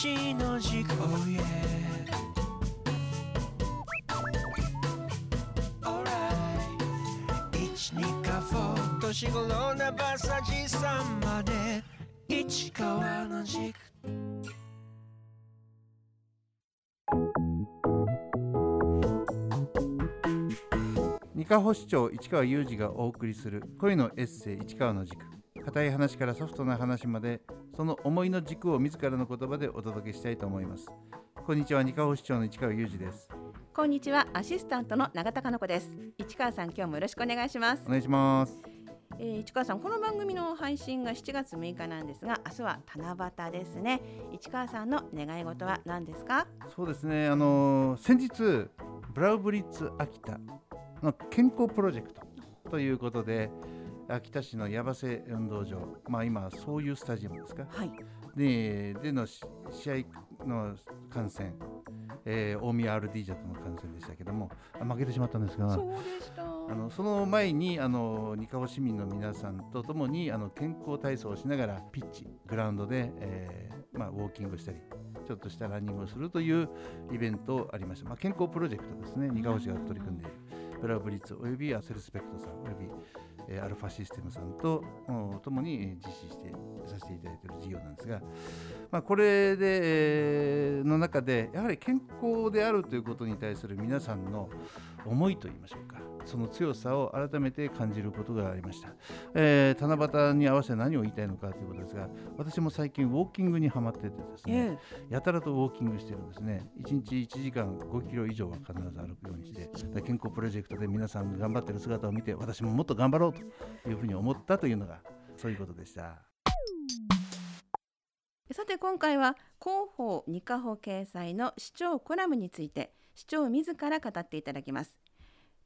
一の軸 Oh yeah Alright 一二かフォー年頃な馬さじさんまで。市川の軸三河保市長市川裕二がお送りする恋のエッセイ市川の軸硬い話からソフトな話までその思いの軸を自らの言葉でお届けしたいと思います。こんにちは二河保市長の市川裕二です。こんにちはアシスタントの永田香子です。市川さん今日もよろしくお願いします。お、願いします。えー、市川さんこの番組の配信が7月6日なんですが明日は七夕ですね。市川さんの願い事は何ですか？そうですね。あのー先日ブラウブリッツ秋田の健康プロジェクトということで秋田市の矢瀬運動場。まあ今そういうスタジアムですか？はい。ででのし試合の観戦、えー大宮 RD ジャとの観戦でしたけども。あ負けてしまったんですがそうでした。あのその前にあの二河市民の皆さんとともにあの健康体操をしながらピッチグラウンドで、えーまあ、ウォーキングしたりちょっとしたランニングをするというイベントありました、まあ、健康プロジェクトですね。二河市が取り組んでいる。ブラウブリッツおよびアセルスペクトさんおよびえアルファシステムさんとお共に実施してさせていただいている事業なんですが、まあ、これで、えーの中でやはり健康であるということに対する皆さんの思いといいましょうか。その強さを改めて感じることがありました、えー七夕に合わせて何を言いたいのかということですが私も最近ウォーキングにはまっててですね、えやたらとウォーキングしてるんですね。1日1時間5キロ以上は必ず歩くようにしてで健康プロジェクトで皆さんが頑張ってる姿を見て私ももっと頑張ろうというふうに思ったというのがそういうことでした。えさて今回は広報二課保掲載の市長コラムについて市長自ら語っていただきます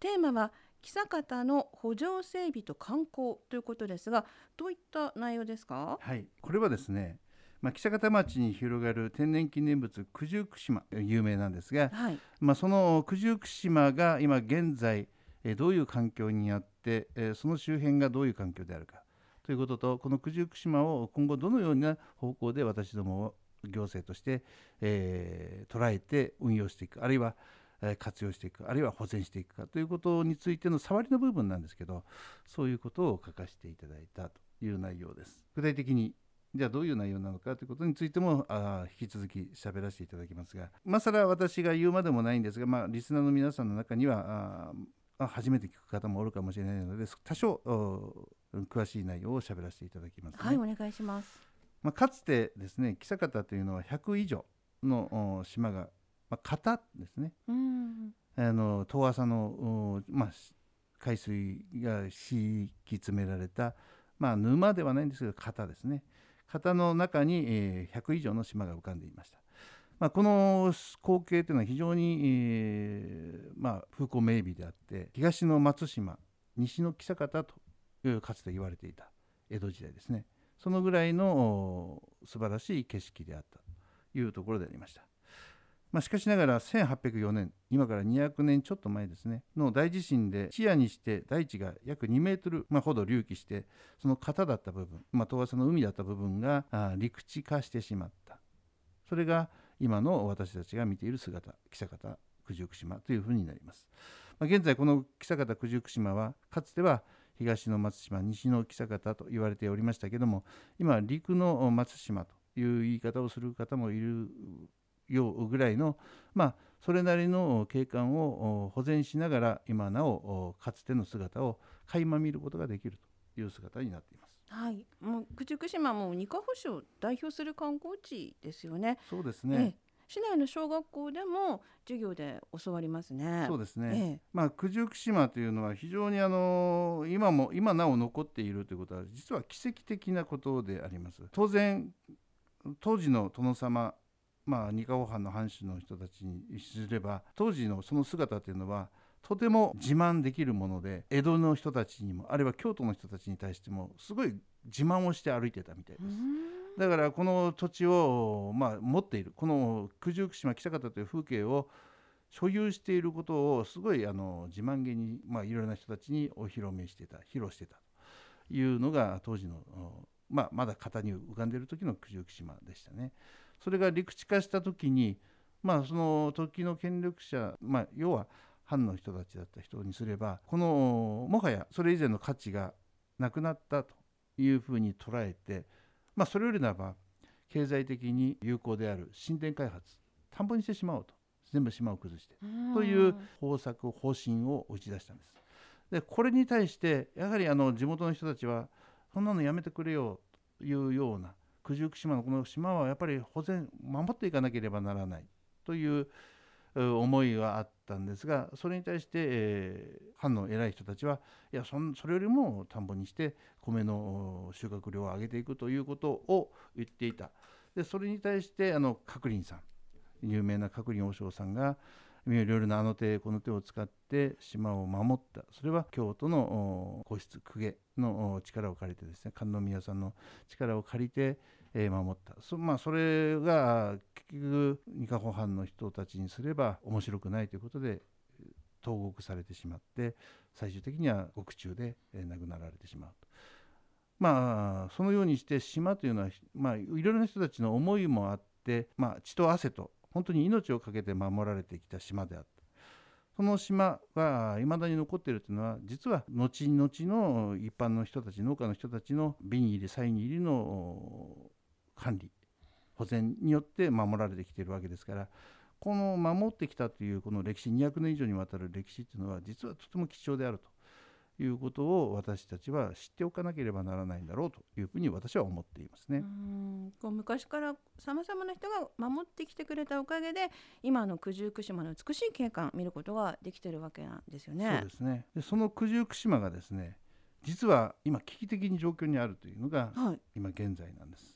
テーマは久方の補助整備と観光ということですがどういった内容ですか？はいこれはですねまあ、北方町に広がる天然記念物九十九島有名なんですが、はい。まあ、その九十九島が今現在えーどういう環境にあって、えーその周辺がどういう環境であるかということとこの九十九島を今後どのような方向で私ども行政として、えー捉えて運用していくあるいはえー活用していくあるいは保全していくかということについての触りの部分なんですけどそういうことを書かせていただいたという内容です。具体的にじゃあどういう内容なのかということについてもあー引き続き喋らせていただきますが今更私が言うまでもないんですが、まあ、リスナーの皆さんの中にはあ初めて聞く方もおるかもしれないので多少お詳しい内容を喋らせていただきます、ねはいお願いしますまあ、かつてですね久方というのは100以上のお島が、まあ、型ですね。うん。あの遠浅の、おまあ、し海水が敷き詰められた、まあ、沼ではないんですけど型ですね。型の中に、えー100以上の島が浮かんでいました、まあ、この光景というのは非常に、えーまあ、風光明媚であって東の松島西の久方というかつて言われていた江戸時代ですね。そのぐらいのお素晴らしい景色であったというところでありましたまあ、しかしながら1804年今から200年ちょっと前ですねの大地震で視野にして大地が約2メートル、まあ、ほど隆起してその型だった部分、まあ、遠浅の海だった部分が陸地化してしまった。それが今の私たちが見ている姿久方九十九島というふうになります、まあ、現在この久方九十九島はかつては東の松島西の久方と言われておりましたけども今陸の松島という言い方をする方もいるようぐらいの、まあ、それなりの景観をお保全しながら今なおおかつての姿を垣間見ることができるという姿になっています。はい。もう九十九島も二課保市を代表する観光地ですよね。そうですえね、え。市内の小学校でも授業で教わりますね。そうですね、ええ。まあ、九十九島というのは非常にあの今も今なお残っているということは実は奇跡的なことであります。当然当時の殿様まあ二河藩の藩主の人たちにすれば当時のその姿というのはとても自慢できるもので江戸の人たちにもあるいは京都の人たちに対してもすごい自慢をして歩いてたみたいです。だからこの土地を、まあ、持っているこの九十九島北方という風景を所有していることをすごいあの自慢げに、まあ、いろいろな人たちにお披露目してた披露してたというのが当時の、おまあ、まだ型に浮かんでいる時の九十九島でしたね。それが陸地化した時にまあその時の権力者、まあ、要は藩の人たちだった人にすればこのもはやそれ以前の価値がなくなったというふうに捉えて、まあ、それよりならば経済的に有効である新田開発田んぼにしてしまおうと。全部島を崩して。という方策方針を打ち出したんです。でこれに対してやはりあの地元の人たちはそんなのやめてくれよというような九十九島のこの島はやっぱり保全守っていかなければならないという思いはあったんですがそれに対して、えー、藩の偉い人たちはいやそそれよりも田んぼにして米の収穫量を上げていくということを言っていた。でそれに対してあの角林さん有名な角林和尚さんがいろいろなあの手この手を使って島を守ったそれは京都の皇室公家の力を借りてですね観音宮さんの力を借りて、守ったそ,、まあ、それが結局二カホ藩の人たちにすれば面白くないということで投獄されてしまって最終的には獄中で、亡くなられてしまうと。まあそのようにして島というのは、まあ、いろいろな人たちの思いもあって、まあ、血と汗と本当に命を懸けて守られてきた島であった。その島がいまだに残っているというのは実は後々の一般の人たち農家の人たちの瓶入りサイン入りの管理保全によって守られてきているわけですからこの守ってきたというこの歴史200年以上にわたる歴史というのは実はとても貴重であると。いうことを私たちは知っておかなければならないんだろうというふうに私は思っていますね。うんこう昔からさまざまな人が守ってきてくれたおかげで今の九十九島の美しい景観見ることができてるわけなんですよね。そうですねでその九十九島がですね実は今危機的に状況にあるというのが今現在なんです。はい、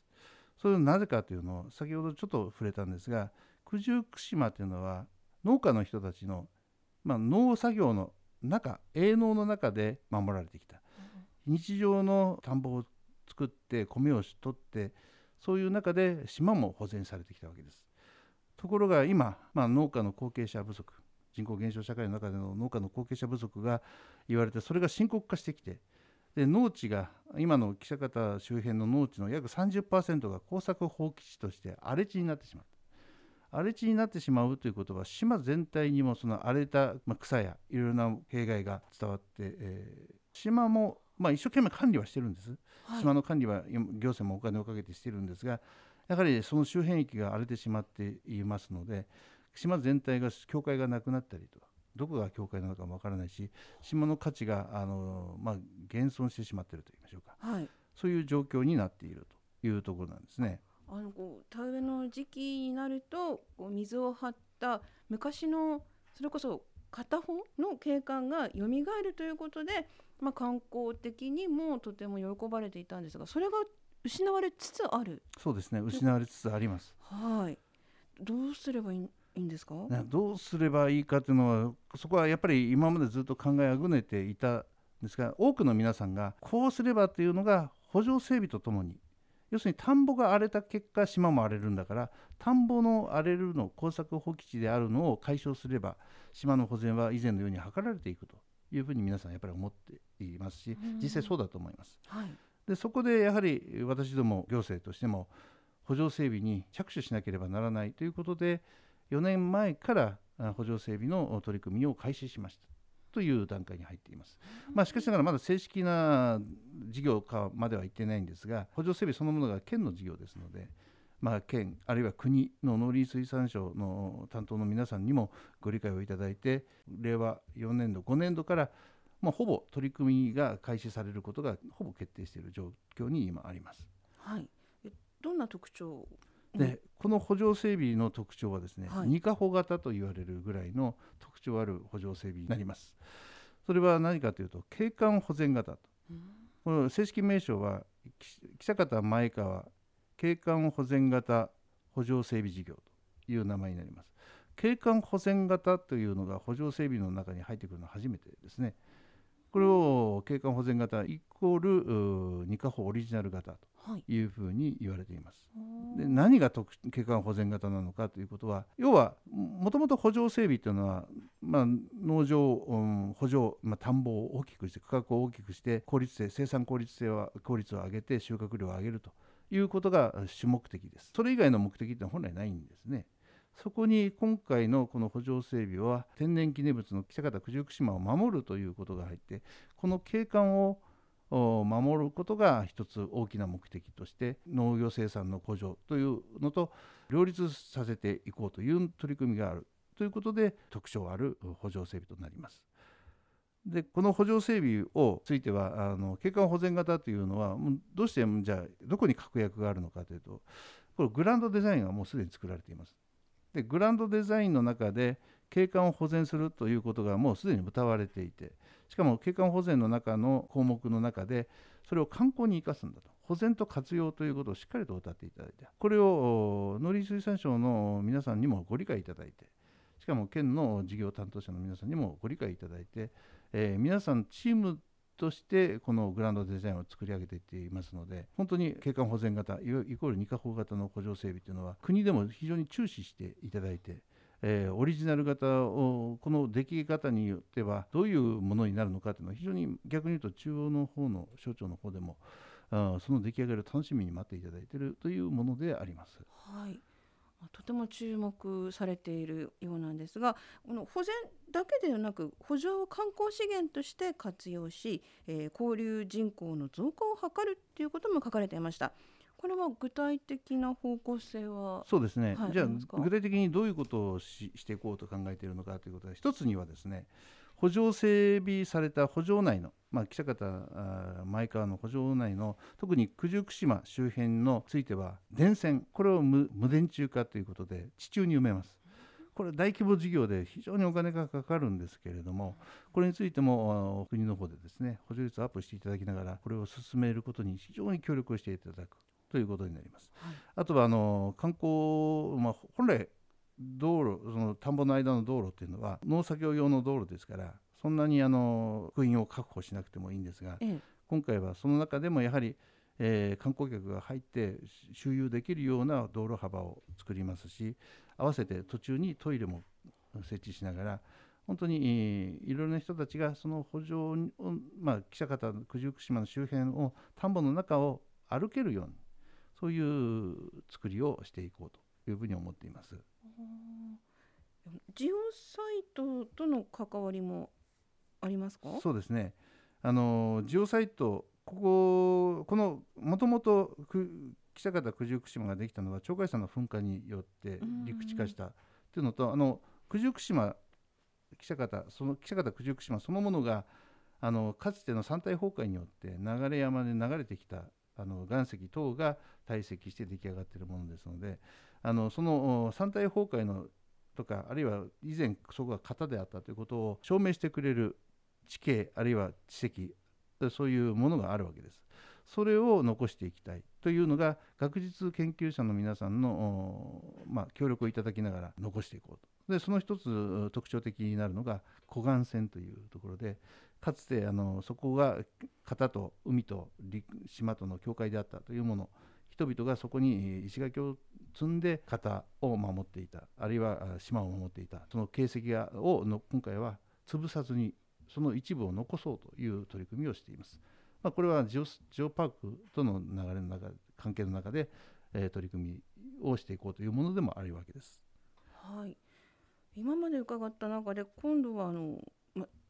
それはなぜかというのを先ほどちょっと触れたんですが九十九島というのは農家の人たちの、まあ、農作業の中営農の中で守られてきた、日常の田んぼを作って米を取ってそういう中で島も保全されてきたわけです。ところが今、まあ、農家の後継者不足人口減少社会の中での農家の後継者不足が言われてそれが深刻化してきてで農地が今の記者方周辺の農地の約30%が耕作放棄地として荒れ地になってしまった荒れ地になってしまうということは島全体にもその荒れた草やいろいろな弊害が伝わって、えー、島もまあ一生懸命管理はしてるんです、はい、島の管理は行政もお金をかけてしてるんですがやはりその周辺域が荒れてしまっていますので島全体が境界がなくなったりとかどこが境界なのかもわからないし島の価値があの、まあ、減損してしまっているといいましょうか、はい、そういう状況になっているというところなんですね。あのこう田植えの時期になるとこう水を張った昔のそれこそ片方の景観が蘇るということで、まあ、観光的にもとても喜ばれていたんですがそれが失われつつある。そうですね。失われつつあります。はい。どうすればいいいいんですか、ね、どうすればいいかというのはそこはやっぱり今までずっと考えあぐねていたんですが多くの皆さんがこうすればというのが補助整備とともに要するに田んぼが荒れた結果島も荒れるんだから田んぼの荒れるの耕作放棄地であるのを解消すれば島の保全は以前のように図られていくというふうに皆さんやっぱり思っていますし実際そうだと思います。はい、でそこでやはり私ども行政としても補助整備に着手しなければならないということで4年前から補助整備の取り組みを開始しました。という段階に入っています。まあ、しかしながらまだ正式な事業化までは行ってないんですが補助整備そのものが県の事業ですので、まあ、県あるいは国の農林水産省の担当の皆さんにもご理解をいただいて令和4年度5年度からまあ、ほぼ取り組みが開始されることがほぼ決定している状況に今あります。はい、どんな特徴でこの補助整備の特徴はですね、はい、二カ保型と言われるぐらいの特徴ある補助整備になります。それは何かというと景観保全型と、うん、この正式名称は久方前川景観保全型補助整備事業という名前になります。景観保全型というのが補助整備の中に入ってくるのは初めてですね。これを景観保全型イコール二カ保オリジナル型とい。うふうに言われています。はい、で何が景観保全型なのかということは要はもともと補助整備というのは、まあ、農場、うん、補助、まあ、田んぼを大きくして区画を大きくして効率性生産効率性は効率を上げて収穫量を上げるということが主目的です。それ以外の目的って本来ないんですねそこに今回のこの補助整備は天然記念物の北方九十九島を守るということが入ってこの景観を守ることが一つ大きな目的として農業生産の向上というのと両立させていこうという取り組みがあるということで特徴ある補助整備となります。でこの補助整備をついてはあの景観保全型というのはどうしてじゃあどこに確約があるのかというとこれグランドデザインがもうすでに作られています。でグランドデザインの中で景観を保全するということがもうすでに謳われていてしかも景観保全の中の項目の中でそれを観光に生かすんだと。保全と活用ということをしっかりと謳っていただいてこれを農林水産省の皆さんにもご理解いただいてしかも県の事業担当者の皆さんにもご理解いただいて、えー、皆さんチームとしてこのグランドデザインを作り上げていっていますので本当に景観保全型イコール二カ法型の補助整備というのは国でも非常に注視していただいてえー、オリジナル型をこの出来方によってはどういうものになるのかというのは非常に逆に言うと中央の方の省庁の方でもあその出来上がりを楽しみに待っていただいているというものであります。はいとても注目されているようなんですがこの保全だけではなく補助を観光資源として活用し、えー、交流人口の増加を図るということも書かれていました。これは具体的な方向性はそうですね、はい、じゃあ具体的にどういうことをししていこうと考えているのかということで一つにはですね補助整備された補助内の、まあ、記者方前川の補助内の特に九十九島周辺のついては電線これを無電柱化ということで地中に埋めます。これ大規模事業で非常にお金がかかるんですけれどもこれについても国の方でですね補助率をアップしていただきながらこれを進めることに非常に協力をしていただくということになります。はい、あとはあの観光、まあ、本来道路その田んぼの間の道路っていうのは農作業用の道路ですからそんなにあの空員を確保しなくてもいいんですが、ええ、今回はその中でもやはり、えー、観光客が入って周遊できるような道路幅を作りますし合わせて途中にトイレも設置しながら本当にいろいろな人たちがその補助を、まあ、記者方九十九島の周辺を田んぼの中を歩けるようにそういう作りをしていこうというふうに思っています。ジオサイトとの関わりもありますか？そうですね。あのジオサイトこここのもともと記者方九十九島ができたのは鳥海山の噴火によって陸地化したというのとあの九十九島記者方その記者方九十九島そのものがあのかつての山体崩壊によって流山で流れてきたあの岩石等が堆積して出来上がっているものですのであのその山体崩壊のとかあるいは以前そこが型であったということを証明してくれる地形あるいは地跡そういうものがあるわけです。それを残していきたいというのが学術研究者の皆さんの、まあ、協力をいただきながら残していこうとでその一つ特徴的になるのが湖岸線というところでかつてあのそこが型と海と島との境界であったというもの人々がそこに石垣を積んで型を守っていたあるいは島を守っていたその形跡がをの今回は潰さずにその一部を残そうという取り組みをしています。まあ、これはジオジオパークとの流れの中関係の中で、えー、取り組みをしていこうというものでもあるわけです。はい今まで伺った中で今度はあの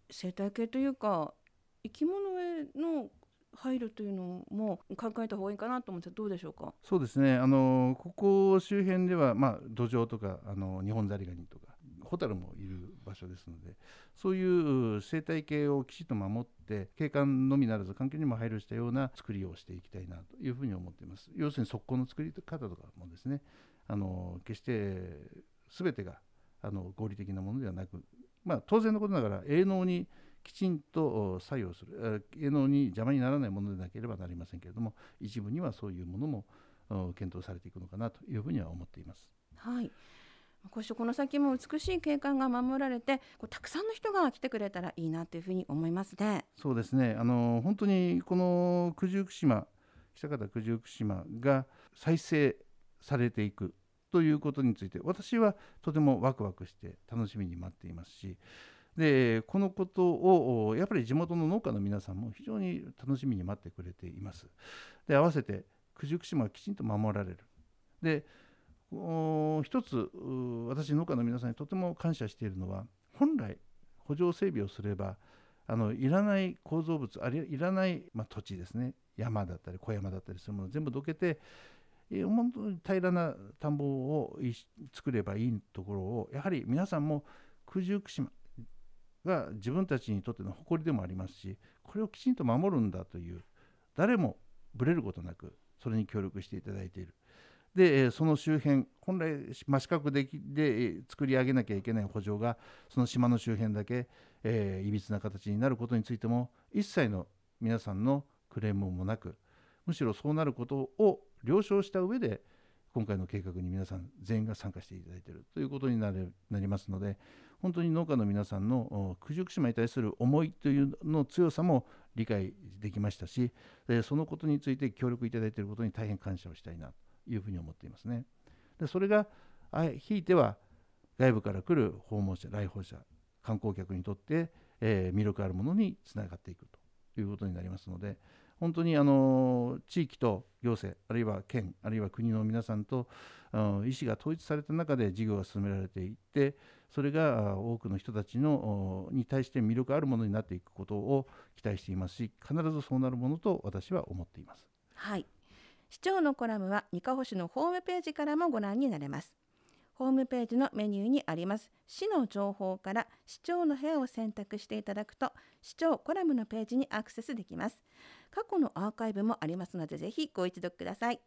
生態系というか生き物への配慮というのも考えた方がいいかなと思ってどうでしょうか？そうですねあのここ周辺では、まあ、土壌とかあの日本ザリガニとかホタルもいる場所ですのでそういう生態系をきちっと守って景観のみならず環境にも配慮したような作りをしていきたいなというふうに思っています要するに側溝の作り方とかもですねあの決して全てがあの合理的なものではなくまあ、当然のことながら営農にきちんと作用する営農に邪魔にならないものでなければなりませんけれども一部にはそういうものも検討されていくのかなというふうには思っています。はいこうしてこの先も美しい景観が守られてこうたくさんの人が来てくれたらいいなというふうに思いますね。そうですねあの本当にこの九十九島久方九十九島が再生されていくということについて私はとてもワクワクして楽しみに待っていますしでこのことをやっぱり地元の農家の皆さんも非常に楽しみに待ってくれています。で合わせて九十九島はきちんと守られる。で一つ私農家の皆さんにとても感謝しているのは本来補助整備をすればあのいらない構造物あるいはいらない、まあ、土地ですね山だったり小山だったりするものを全部どけて本当に平らな田んぼを作ればいいところをやはり皆さんも九十九島が自分たちにとっての誇りでもありますしこれをきちんと守るんだという誰もぶれることなくそれに協力していただいている。でその周辺本来真四角でで作り上げなきゃいけない補助がその島の周辺だけ、えーいびつな形になることについても一切の皆さんのクレームもなくむしろそうなることを了承した上で今回の計画に皆さん全員が参加していただいているということになりますので本当に農家の皆さんの九十九島に対する思いというの強さも理解できましたしそのことについて協力いただいていることに大変感謝をしたいな。というふうに思っていますね。でそれがあひいては外部から来る訪問者来訪者観光客にとって、えー魅力あるものにつながっていくということになりますので本当にあの地域と行政あるいは県あるいは国の皆さんと意思が統一された中で事業が進められていってそれが多くの人たちのに対して魅力あるものになっていくことを期待していますし必ずそうなるものと私は思っています。はい。市長のコラムはにかほ市のホームページからもご覧になれます。ホームページのメニューにあります市の情報から市長の部屋を選択していただくと市長コラムのページにアクセスできます。過去のアーカイブもありますのでぜひご一読ください。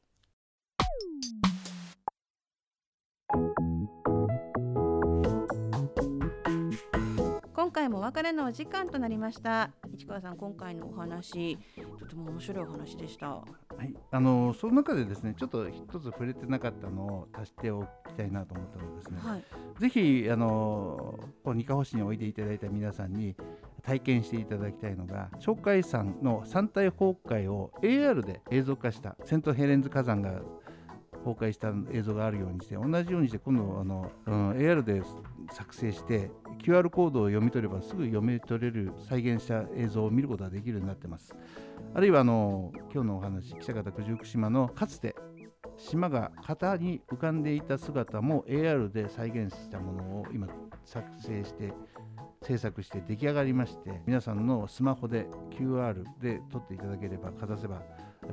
今回もお別れのお時間となりました。市川さん今回のお話とても面白いお話でした。はい、あのその中でですねちょっと一つ触れてなかったのを足しておきたいなと思ったのですね、はい。ぜひあのこの二カ保市においでいただいた皆さんに体験していただきたいのが鳥海山の山体崩壊を AR で映像化したセントヘレンズ火山が崩壊した映像があるようにして同じようにして今度あの、うん、AR で作成して QR コードを読み取ればすぐ読み取れる再現した映像を見ることができるようになってます。あるいはあの今日のお話記者方九十九島のかつて島が型に浮かんでいた姿も AR で再現したものを今作成して制作して出来上がりまして皆さんのスマホで QR で撮っていただければかざせば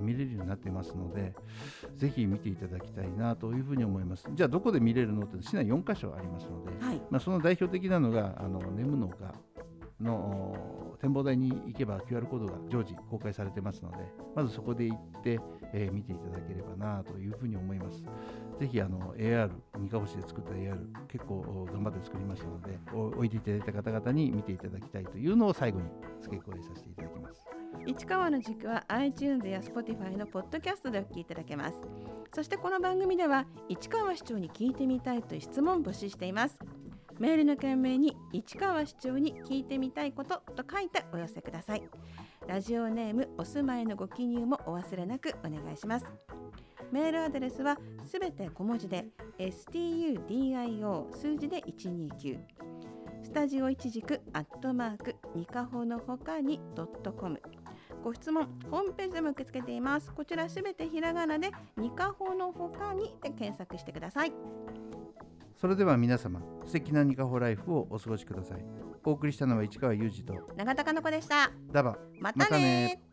見れるようになっていますのでぜひ見ていただきたいなというふうに思いますじゃあどこで見れるのって市内4カ所ありますので、はいまあ、その代表的なのがあのネムの丘のお展望台に行けば QR コードが常時公開されてますのでまずそこで行って、えー見ていただければなというふうに思います。ぜひあの AR 三河星で作った AR 結構お頑張って作りましたのでおおいでいただいた方々に見ていただきたいというのを最後に付け加えさせていただきます。市川の軸は iTunes や Spotify のポッドキャストでお聞きいただけます。そしてこの番組では市川市長に聞いてみたいという質問を募集しています。メールの件名に市川市長に聞いてみたいことと書いてお寄せください。ラジオネームお住まいのご記入もお忘れなくお願いします。メールアドレスはすべて小文字で studio 数字で129スタジオ一軸アットマークニカホのほかにドットコム。ご質問ホームページでも受け付けています。こちらすべてひらがなでニカホのほかにで検索してください。それでは皆様素敵なニカホライフをお過ごしください。お送りしたのは市川裕二と永田かの子でした。ダバまたね